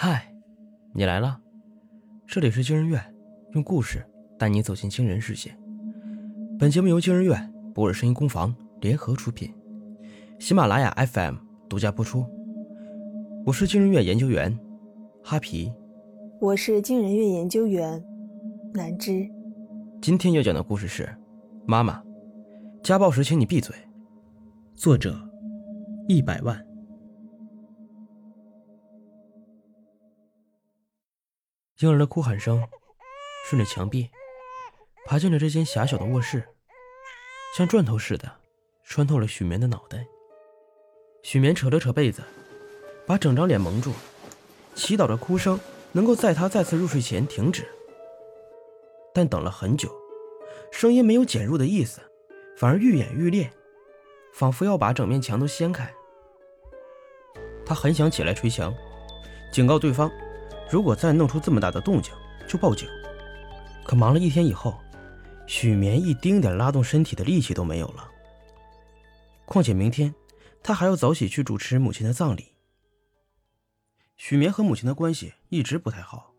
嗨，你来了，这里是惊人院，用故事带你走进惊人世界。本节目由惊人院、博尔声音工坊联合出品，喜马拉雅 FM 独家播出。我是惊人院研究员哈皮，我是惊人院研究员南芝。今天要讲的故事是《妈妈家暴时，请你闭嘴》，作者一百万。婴儿的哭喊声顺着墙壁爬进了这间狭小的卧室，像钻头似的穿透了许眠的脑袋。许眠扯了扯被子，把整张脸蒙住，祈祷着哭声能够在他再次入睡前停止。但等了很久，声音没有减弱的意思，反而愈演愈烈，仿佛要把整面墙都掀开。他很想起来捶墙，警告对方。如果再弄出这么大的动静，就报警。可忙了一天以后，许眠一丁点拉动身体的力气都没有了。况且明天，他还要早起去主持母亲的葬礼。许眠和母亲的关系一直不太好。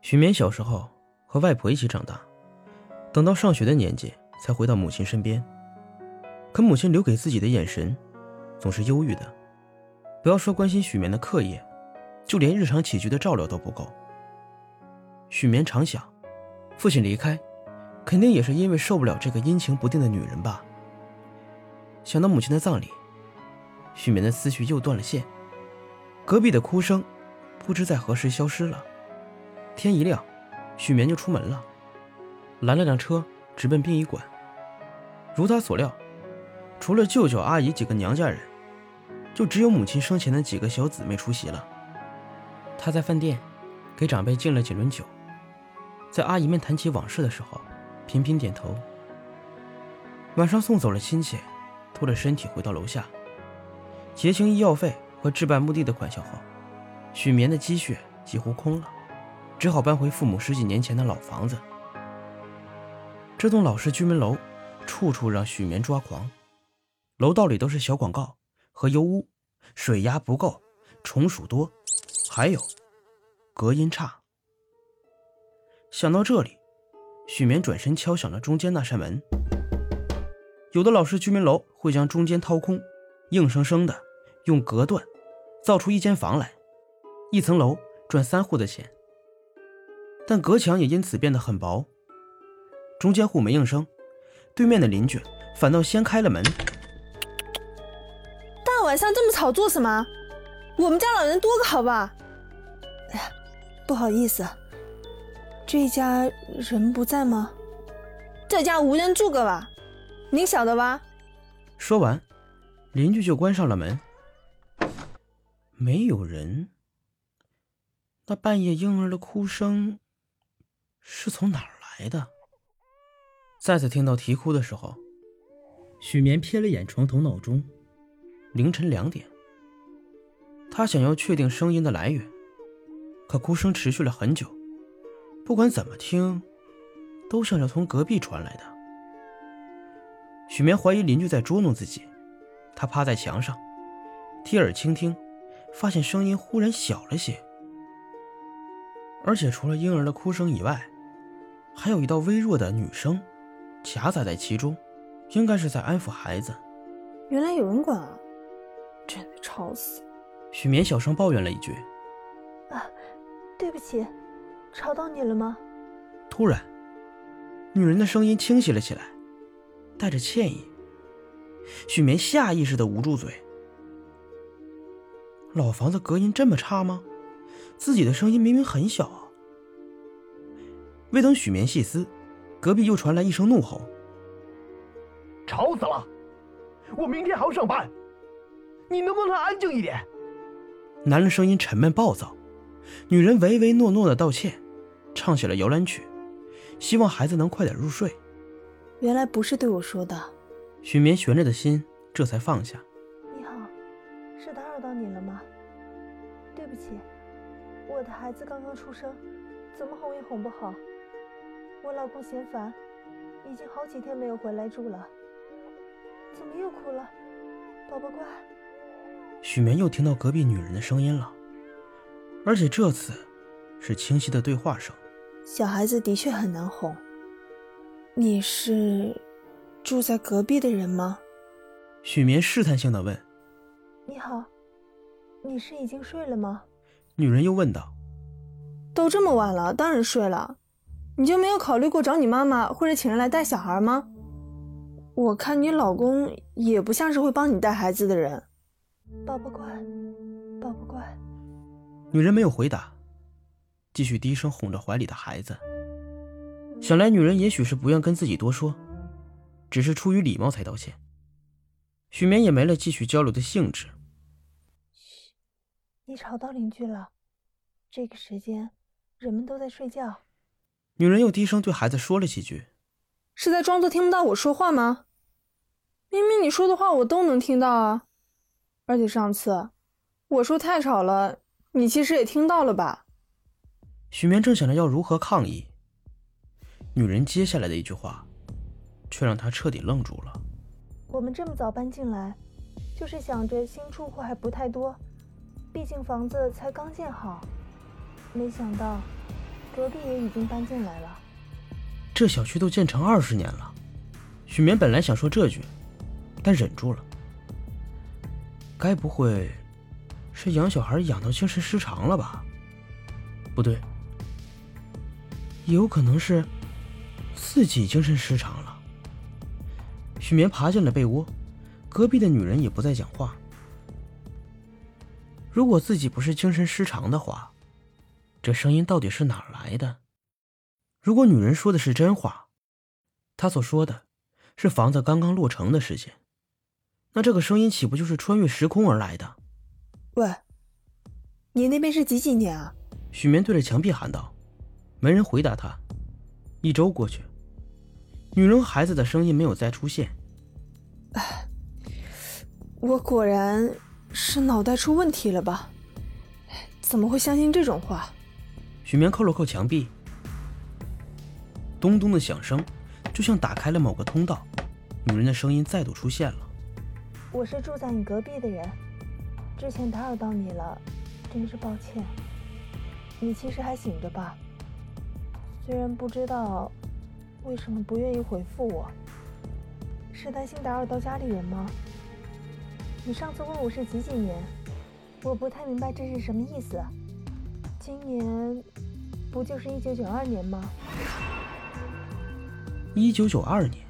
许眠小时候和外婆一起长大，等到上学的年纪才回到母亲身边。可母亲留给自己的眼神，总是忧郁的。不要说关心许眠的课业。就连日常起居的照料都不够。许眠常想，父亲离开，肯定也是因为受不了这个阴晴不定的女人吧。想到母亲的葬礼，许眠的思绪又断了线。隔壁的哭声，不知在何时消失了。天一亮，许眠就出门了，拦了辆车，直奔殡仪馆。如他所料，除了舅舅、阿姨几个娘家人，就只有母亲生前的几个小姊妹出席了。他在饭店给长辈敬了几轮酒，在阿姨们谈起往事的时候，频频点头。晚上送走了亲戚，拖着身体回到楼下，结清医药费和置办墓地的款项后，许眠的积蓄几乎空了，只好搬回父母十几年前的老房子。这栋老式居民楼，处处让许眠抓狂，楼道里都是小广告和油污，水压不够，虫鼠多。还有，隔音差。想到这里，许眠转身敲响了中间那扇门。有的老式居民楼会将中间掏空，硬生生的用隔断造出一间房来，一层楼赚三户的钱。但隔墙也因此变得很薄。中间户没应声，对面的邻居反倒先开了门。大晚上这么吵做什么？我们家老人多个好吧？不好意思，这家人不在吗？这家无人住个吧？您晓得吧？说完，邻居就关上了门。没有人。那半夜婴儿的哭声是从哪儿来的？再次听到啼哭的时候，许眠瞥了眼床头闹钟，凌晨两点。他想要确定声音的来源，可哭声持续了很久，不管怎么听，都像是从隔壁传来的。许眠怀疑邻居在捉弄自己，他趴在墙上，贴耳倾听，发现声音忽然小了些，而且除了婴儿的哭声以外，还有一道微弱的女声夹杂在其中，应该是在安抚孩子。原来有人管啊，真的吵死！许眠小声抱怨了一句：“啊，对不起，吵到你了吗？”突然，女人的声音清晰了起来，带着歉意。许眠下意识的捂住嘴。老房子隔音这么差吗？自己的声音明明很小啊！未等许眠细思，隔壁又传来一声怒吼：“吵死了！我明天还要上班，你能不能安静一点？”男人声音沉闷暴躁，女人唯唯诺诺的道歉，唱起了摇篮曲，希望孩子能快点入睡。原来不是对我说的，许眠悬着的心这才放下。你好，是打扰到你了吗？对不起，我的孩子刚刚出生，怎么哄也哄不好。我老公嫌烦，已经好几天没有回来住了。怎么又哭了，宝宝乖？许眠又听到隔壁女人的声音了，而且这次是清晰的对话声。小孩子的确很难哄。你是住在隔壁的人吗？许眠试探性的问。你好，你是已经睡了吗？女人又问道。都这么晚了，当然睡了。你就没有考虑过找你妈妈或者请人来带小孩吗？我看你老公也不像是会帮你带孩子的人。宝宝乖，宝宝乖。女人没有回答，继续低声哄着怀里的孩子。想来女人也许是不愿跟自己多说，只是出于礼貌才道歉。许眠也没了继续交流的兴致。嘘，你吵到邻居了。这个时间，人们都在睡觉。女人又低声对孩子说了几句：“是在装作听不到我说话吗？明明你说的话我都能听到啊！而且上次我说太吵了，你其实也听到了吧？”许眠正想着要如何抗议，女人接下来的一句话，却让他彻底愣住了。我们这么早搬进来，就是想着新住户还不太多，毕竟房子才刚建好，没想到。隔壁也已经搬进来了。这小区都建成二十年了。许眠本来想说这句，但忍住了。该不会是养小孩养到精神失常了吧？不对，也有可能是自己精神失常了。许眠爬进了被窝，隔壁的女人也不再讲话。如果自己不是精神失常的话。这声音到底是哪来的？如果女人说的是真话，她所说的是房子刚刚落成的时间，那这个声音岂不就是穿越时空而来的？喂，你那边是几几年啊？许眠对着墙壁喊道。没人回答他。一周过去，女人和孩子的声音没有再出现。唉，我果然是脑袋出问题了吧？怎么会相信这种话？许眠扣了扣墙壁，咚咚的响声，就像打开了某个通道。女人的声音再度出现了：“我是住在你隔壁的人，之前打扰到你了，真是抱歉。你其实还醒着吧？虽然不知道为什么不愿意回复我，是担心打扰到家里人吗？你上次问我是几几年，我不太明白这是什么意思。今年。”不就是一九九二年吗？一九九二年，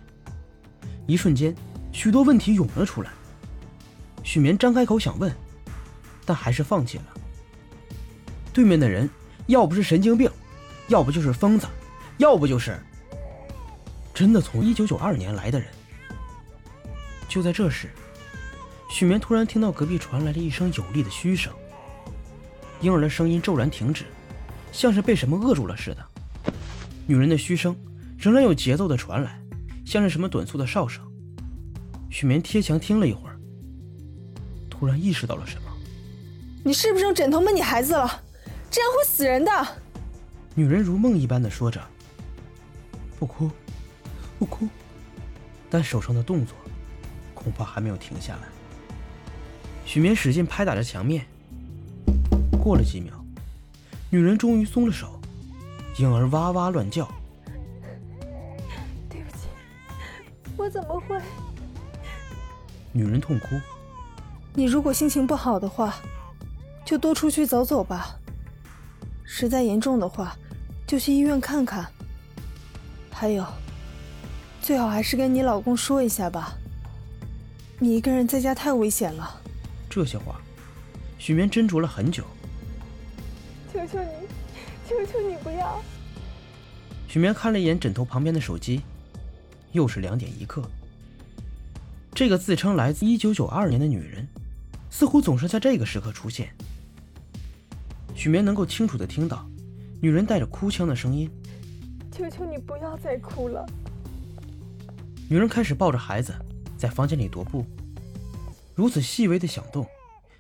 一瞬间，许多问题涌了出来。许眠张开口想问，但还是放弃了。对面的人，要不是神经病，要不就是疯子，要不就是真的从一九九二年来的人。就在这时，许眠突然听到隔壁传来了一声有力的嘘声，婴儿的声音骤然停止。像是被什么扼住了似的，女人的嘘声仍然有节奏的传来，像是什么短促的哨声。许眠贴墙听了一会儿，突然意识到了什么：“你是不是用枕头闷你孩子了？这样会死人的。”女人如梦一般的说着：“不哭，不哭。”但手上的动作恐怕还没有停下来。许眠使劲拍打着墙面，过了几秒。女人终于松了手，婴儿哇哇乱叫。对不起，我怎么会？女人痛哭。你如果心情不好的话，就多出去走走吧。实在严重的话，就去医院看看。还有，最好还是跟你老公说一下吧。你一个人在家太危险了。这些话，许眠斟酌了很久。求求你，求求你不要！许眠看了一眼枕头旁边的手机，又是两点一刻。这个自称来自一九九二年的女人，似乎总是在这个时刻出现。许眠能够清楚的听到，女人带着哭腔的声音：“求求你不要再哭了。”女人开始抱着孩子在房间里踱步，如此细微的响动，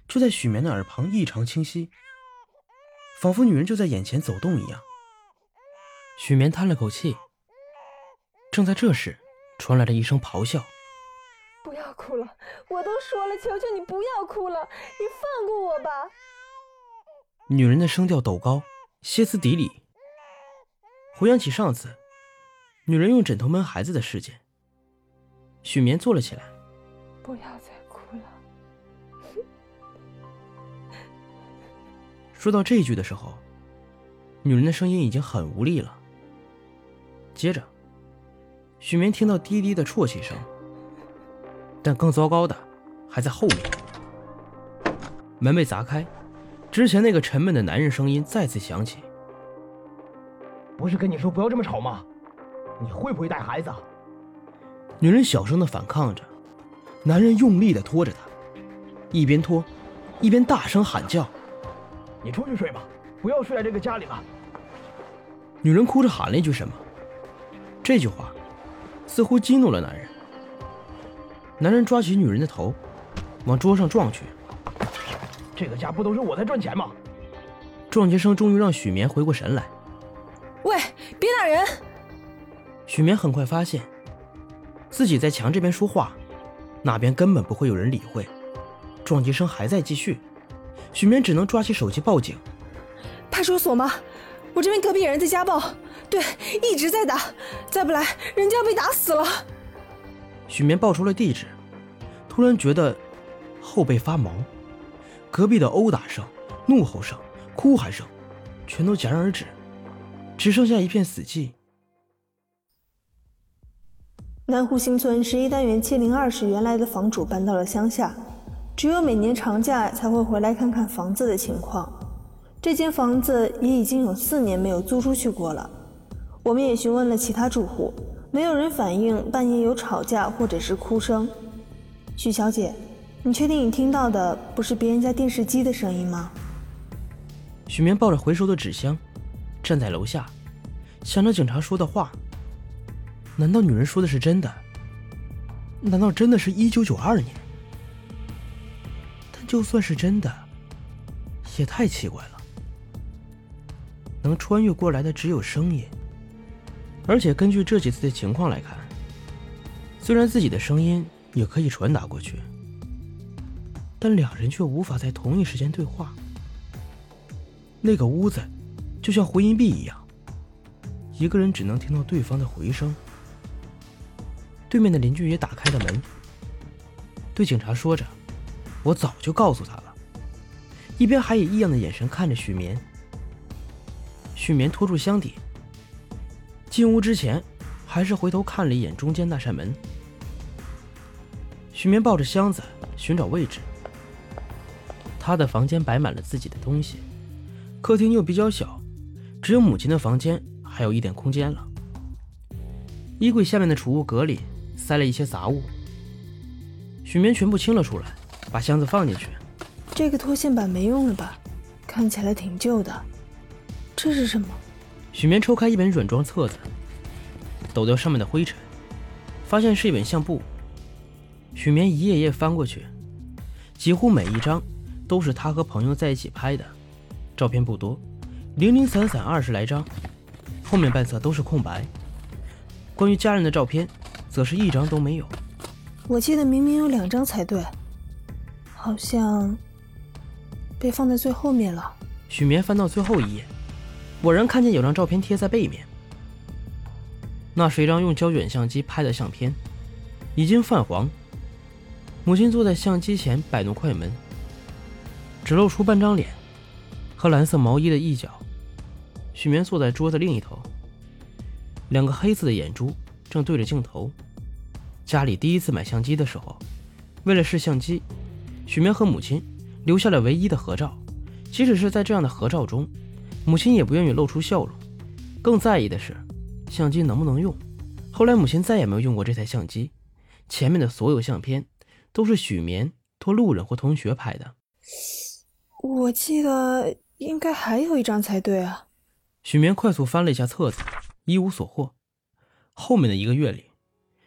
却在许眠的耳旁异常清晰。仿佛女人就在眼前走动一样。许眠叹了口气。正在这时，传来了一声咆哮：“不要哭了！我都说了，求求你不要哭了！你放过我吧！”女人的声调陡高，歇斯底里。回想起上次，女人用枕头闷孩子的事件，许眠坐了起来。不要再哭了。说到这一句的时候，女人的声音已经很无力了。接着，许眠听到低低的啜泣声，但更糟糕的还在后面。门被砸开，之前那个沉闷的男人声音再次响起：“不是跟你说不要这么吵吗？你会不会带孩子？”女人小声的反抗着，男人用力的拖着她，一边拖，一边大声喊叫：“你出去睡吧，不要睡在这个家里了。”女人哭着喊了一句什么，这句话似乎激怒了男人。男人抓起女人的头，往桌上撞去。这个家不都是我在赚钱吗？撞击声终于让许眠回过神来。喂，别打人！许眠很快发现，自己在墙这边说话，那边根本不会有人理会。撞击声还在继续，许眠只能抓起手机报警。派出所吗？我这边隔壁有人在家暴，对，一直在打，再不来人就要被打死了。许眠报出了地址，突然觉得后背发毛。隔壁的殴打声、怒吼声、哭喊声，全都戛然而止，只剩下一片死寂。南湖新村十一单元七零二室原来的房主搬到了乡下，只有每年长假才会回来看看房子的情况。这间房子也已经有四年没有租出去过了。我们也询问了其他住户，没有人反映半夜有吵架或者是哭声。许小姐。你确定你听到的不是别人家电视机的声音吗？许眠抱着回收的纸箱，站在楼下，想着警察说的话。难道女人说的是真的？难道真的是一九九二年？但就算是真的，也太奇怪了。能穿越过来的只有声音，而且根据这几次的情况来看，虽然自己的声音也可以传达过去。但两人却无法在同一时间对话。那个屋子就像回音壁一样，一个人只能听到对方的回声。对面的邻居也打开了门，对警察说着：“我早就告诉他了。”一边还以异样的眼神看着许眠。许眠拖住箱底，进屋之前还是回头看了一眼中间那扇门。许眠抱着箱子寻找位置。他的房间摆满了自己的东西，客厅又比较小，只有母亲的房间还有一点空间了。衣柜下面的储物格里塞了一些杂物，许眠全部清了出来，把箱子放进去。这个拖线板没用了吧？看起来挺旧的。这是什么？许眠抽开一本软装册子，抖掉上面的灰尘，发现是一本相簿。许眠一页页翻过去，几乎每一张。都是他和朋友在一起拍的，照片不多，零零散散二十来张，后面半侧都是空白。关于家人的照片，则是一张都没有。我记得明明有两张才对，好像被放在最后面了。许眠翻到最后一页，果然看见有张照片贴在背面。那是一张用胶卷相机拍的相片，已经泛黄。母亲坐在相机前摆弄快门。只露出半张脸和蓝色毛衣的一角。许眠坐在桌子另一头，两个黑色的眼珠正对着镜头。家里第一次买相机的时候，为了试相机，许眠和母亲留下了唯一的合照。即使是在这样的合照中，母亲也不愿意露出笑容，更在意的是相机能不能用。后来母亲再也没有用过这台相机，前面的所有相片都是许眠托路人或同学拍的。我记得应该还有一张才对啊！许眠快速翻了一下册子，一无所获。后面的一个月里，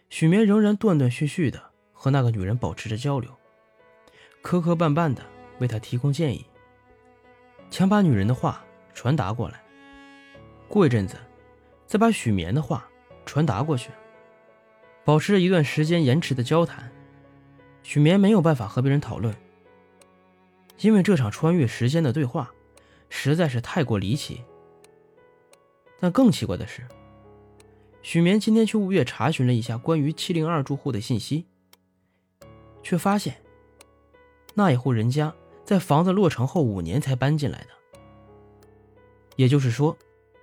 许眠仍然断断续续的和那个女人保持着交流，磕磕绊绊的为她提供建议，强把女人的话传达过来。过一阵子，再把许眠的话传达过去，保持着一段时间延迟的交谈。许眠没有办法和别人讨论。因为这场穿越时间的对话，实在是太过离奇。但更奇怪的是，许眠今天去物业查询了一下关于七零二住户的信息，却发现那一户人家在房子落成后五年才搬进来的。也就是说，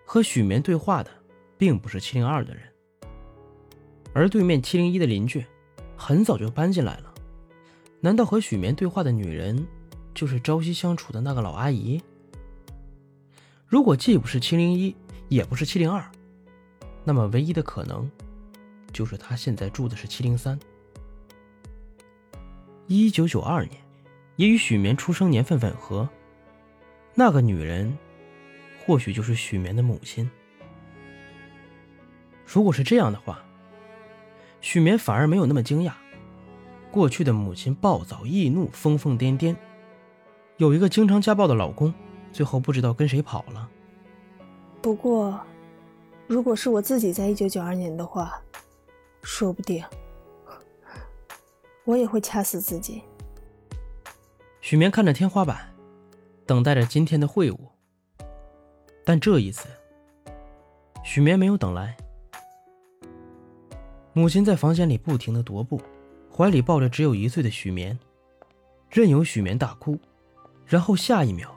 和许眠对话的并不是七零二的人，而对面七零一的邻居很早就搬进来了。难道和许眠对话的女人就是朝夕相处的那个老阿姨？如果既不是七零一，也不是七零二，那么唯一的可能就是她现在住的是七零三。一九九二年，也与许眠出生年份吻合，那个女人。或许就是许眠的母亲。如果是这样的话，许眠反而没有那么惊讶。过去的母亲暴躁易怒、疯疯癫癫，有一个经常家暴的老公，最后不知道跟谁跑了。不过，如果是我自己在一九九二年的话，说不定我也会掐死自己。许眠看着天花板，等待着今天的会晤。但这一次，许眠没有等来。母亲在房间里不停的踱步，怀里抱着只有一岁的许眠，任由许眠大哭，然后下一秒，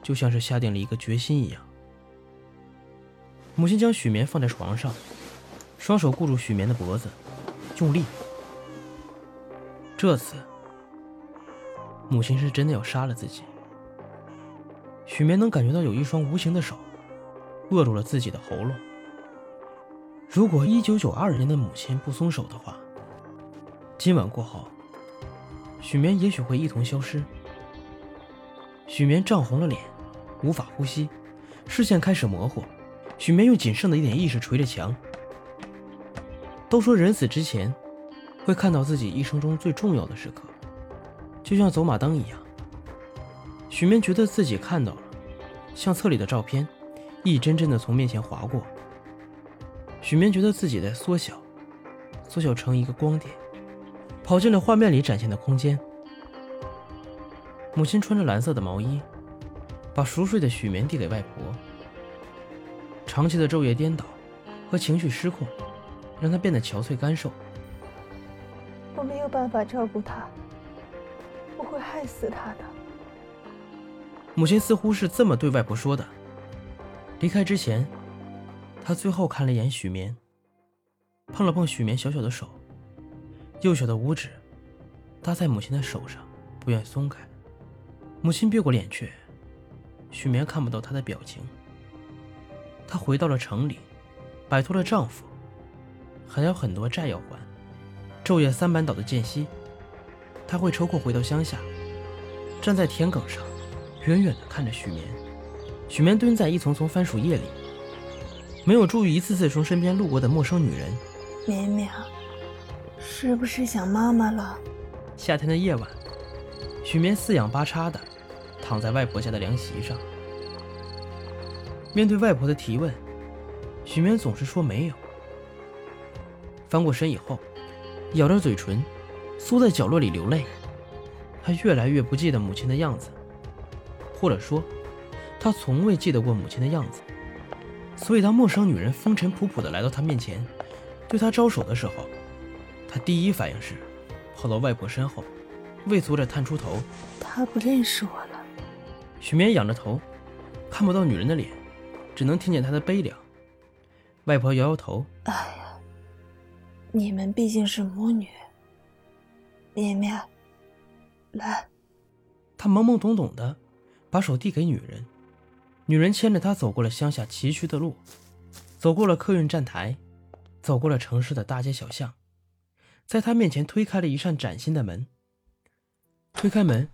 就像是下定了一个决心一样。母亲将许眠放在床上，双手固住许眠的脖子，用力。这次，母亲是真的要杀了自己。许眠能感觉到有一双无形的手扼住了自己的喉咙。如果一九九二年的母亲不松手的话，今晚过后，许眠也许会一同消失。许眠涨红了脸，无法呼吸，视线开始模糊。许眠用仅剩的一点意识捶着墙。都说人死之前会看到自己一生中最重要的时刻，就像走马灯一样。许眠觉得自己看到了相册里的照片，一帧帧的从面前划过。许眠觉得自己在缩小，缩小成一个光点，跑进了画面里展现的空间。母亲穿着蓝色的毛衣，把熟睡的许眠递给外婆。长期的昼夜颠倒和情绪失控，让她变得憔悴干瘦。我没有办法照顾她，我会害死她的。母亲似乎是这么对外婆说的。离开之前，她最后看了一眼许眠，碰了碰许眠小小的手，幼小的五指搭在母亲的手上，不愿松开。母亲别过脸去，许眠看不到她的表情。她回到了城里，摆脱了丈夫，还有很多债要还，昼夜三班倒的间隙，她会抽空回到乡下，站在田埂上。远远的看着许眠，许眠蹲在一丛丛番薯叶里，没有注意一次次从身边路过的陌生女人。绵绵，是不是想妈妈了？夏天的夜晚，许眠四仰八叉的躺在外婆家的凉席上，面对外婆的提问，许眠总是说没有。翻过身以后，咬着嘴唇，缩在角落里流泪。他越来越不记得母亲的样子。或者说，他从未记得过母亲的样子，所以当陌生女人风尘仆仆地来到他面前，对他招手的时候，他第一反应是跑到外婆身后，畏缩着探出头。他不认识我了。许眠仰着头，看不到女人的脸，只能听见她的悲凉。外婆摇摇头：“哎呀，你们毕竟是母女。绵绵，来。”他懵懵懂懂的。把手递给女人，女人牵着他走过了乡下崎岖的路，走过了客运站台，走过了城市的大街小巷，在他面前推开了一扇崭新的门。推开门，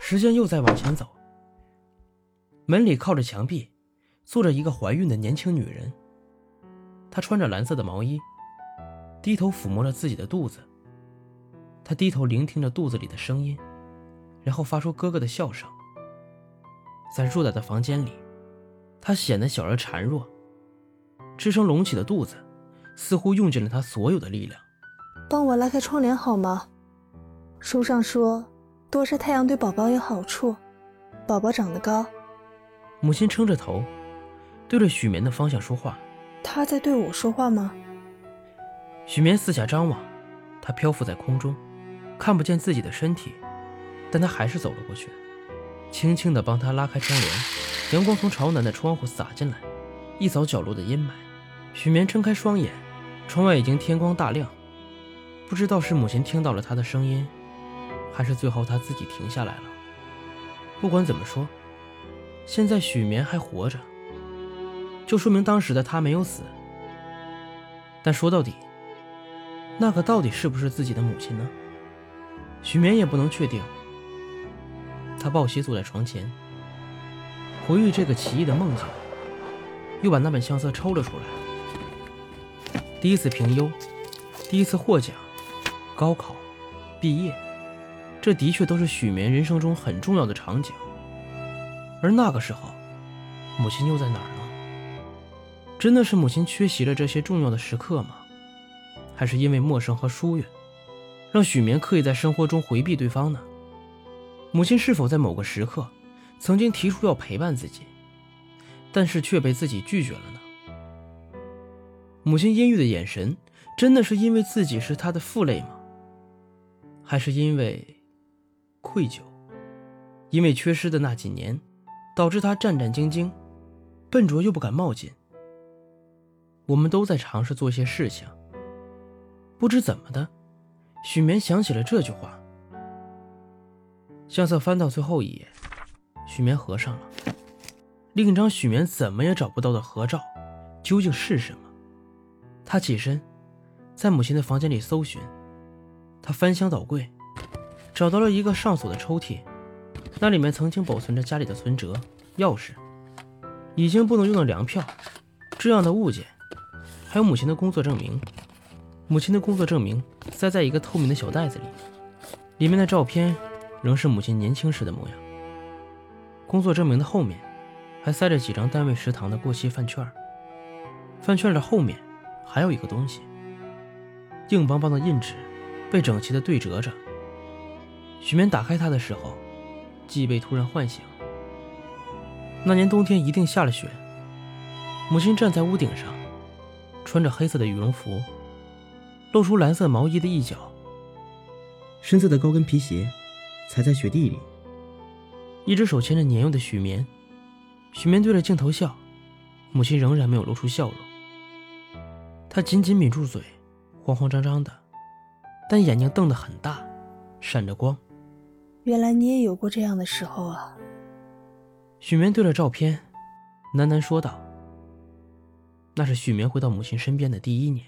时间又在往前走。门里靠着墙壁，坐着一个怀孕的年轻女人。她穿着蓝色的毛衣，低头抚摸着自己的肚子。她低头聆听着肚子里的声音，然后发出咯咯的笑声。在偌大的房间里，他显得小而孱弱，支撑隆起的肚子，似乎用尽了他所有的力量。帮我拉开窗帘好吗？书上说，多晒太阳对宝宝有好处，宝宝长得高，母亲撑着头，对着许眠的方向说话。他在对我说话吗？许眠四下张望，他漂浮在空中，看不见自己的身体，但他还是走了过去，轻轻地帮他拉开窗帘。阳光从朝南的窗户洒进来，一扫角落的阴霾。许眠睁开双眼，窗外已经天光大亮。不知道是母亲听到了他的声音，还是最后他自己停下来了。不管怎么说，现在许眠还活着，就说明当时的他没有死。但说到底，那个到底是不是自己的母亲呢？许眠也不能确定。他抱膝坐在床前，回忆这个奇异的梦境，又把那本相册抽了出来。第一次评优，第一次获奖，高考，毕业，这的确都是许眠人生中很重要的场景。而那个时候，母亲又在哪儿呢？真的是母亲缺席了这些重要的时刻吗？还是因为陌生和疏远，让许眠刻意在生活中回避对方呢？母亲是否在某个时刻，曾经提出要陪伴自己，但是却被自己拒绝了呢？母亲阴郁的眼神，真的是因为自己是她的负累吗？还是因为愧疚？因为缺失的那几年，导致他战战兢兢，笨拙又不敢冒进。我们都在尝试做些事情。不知怎么的，许眠想起了这句话。相册翻到最后一页，许眠合上了。另一张许眠怎么也找不到的合照，究竟是什么？他起身，在母亲的房间里搜寻。他翻箱倒柜，找到了一个上锁的抽屉，那里面曾经保存着家里的存折、钥匙、已经不能用的粮票这样的物件，还有母亲的工作证明。母亲的工作证明塞在一个透明的小袋子里，里面的照片仍是母亲年轻时的模样。工作证明的后面还塞着几张单位食堂的过期饭券，饭券的后面还有一个东西，硬邦邦的印纸被整齐的对折着。许眠打开它的时候，记忆被突然唤醒。那年冬天一定下了雪，母亲站在屋顶上，穿着黑色的羽绒服。露出蓝色毛衣的一角，深色的高跟皮鞋踩在雪地里。一只手牵着年幼的许棉，许棉对着镜头笑，母亲仍然没有露出笑容。他紧紧抿住嘴，慌慌张张的，但眼睛瞪得很大，闪着光。原来你也有过这样的时候啊！许眠对着照片，喃喃说道：“那是许眠回到母亲身边的第一年。”